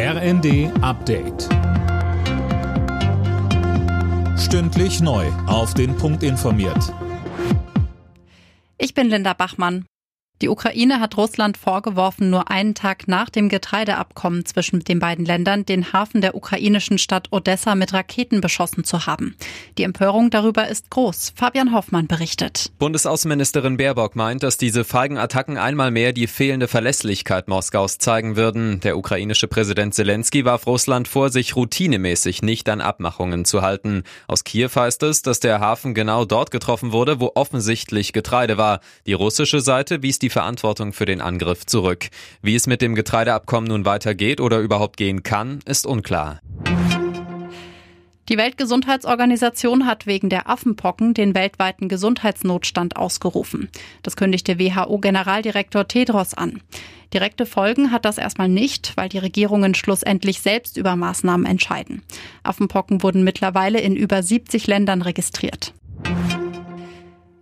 RND Update. Stündlich neu. Auf den Punkt informiert. Ich bin Linda Bachmann. Die Ukraine hat Russland vorgeworfen, nur einen Tag nach dem Getreideabkommen zwischen den beiden Ländern den Hafen der ukrainischen Stadt Odessa mit Raketen beschossen zu haben. Die Empörung darüber ist groß. Fabian Hoffmann berichtet. Bundesaußenministerin Baerbock meint, dass diese feigen Attacken einmal mehr die fehlende Verlässlichkeit Moskaus zeigen würden. Der ukrainische Präsident Zelensky warf Russland vor, sich routinemäßig nicht an Abmachungen zu halten. Aus Kiew heißt es, dass der Hafen genau dort getroffen wurde, wo offensichtlich Getreide war. Die russische Seite wies die die Verantwortung für den Angriff zurück. Wie es mit dem Getreideabkommen nun weitergeht oder überhaupt gehen kann, ist unklar. Die Weltgesundheitsorganisation hat wegen der Affenpocken den weltweiten Gesundheitsnotstand ausgerufen. Das kündigte WHO-Generaldirektor Tedros an. Direkte Folgen hat das erstmal nicht, weil die Regierungen schlussendlich selbst über Maßnahmen entscheiden. Affenpocken wurden mittlerweile in über 70 Ländern registriert.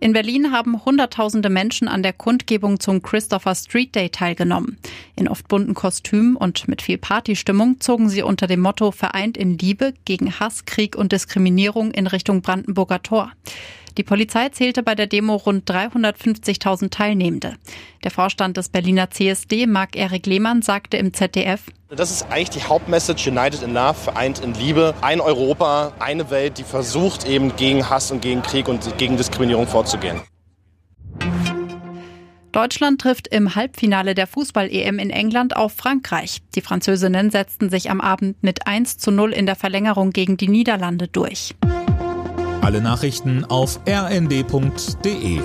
In Berlin haben Hunderttausende Menschen an der Kundgebung zum Christopher Street Day teilgenommen. In oft bunten Kostümen und mit viel Partystimmung zogen sie unter dem Motto Vereint in Liebe gegen Hass, Krieg und Diskriminierung in Richtung Brandenburger Tor. Die Polizei zählte bei der Demo rund 350.000 Teilnehmende. Der Vorstand des Berliner CSD, Marc-Erik Lehmann, sagte im ZDF, das ist eigentlich die Hauptmessage United in Love, vereint in Liebe. Ein Europa, eine Welt, die versucht eben gegen Hass und gegen Krieg und gegen Diskriminierung vorzugehen. Deutschland trifft im Halbfinale der Fußball-EM in England auf Frankreich. Die Französinnen setzten sich am Abend mit 1 zu 0 in der Verlängerung gegen die Niederlande durch. Alle Nachrichten auf rnd.de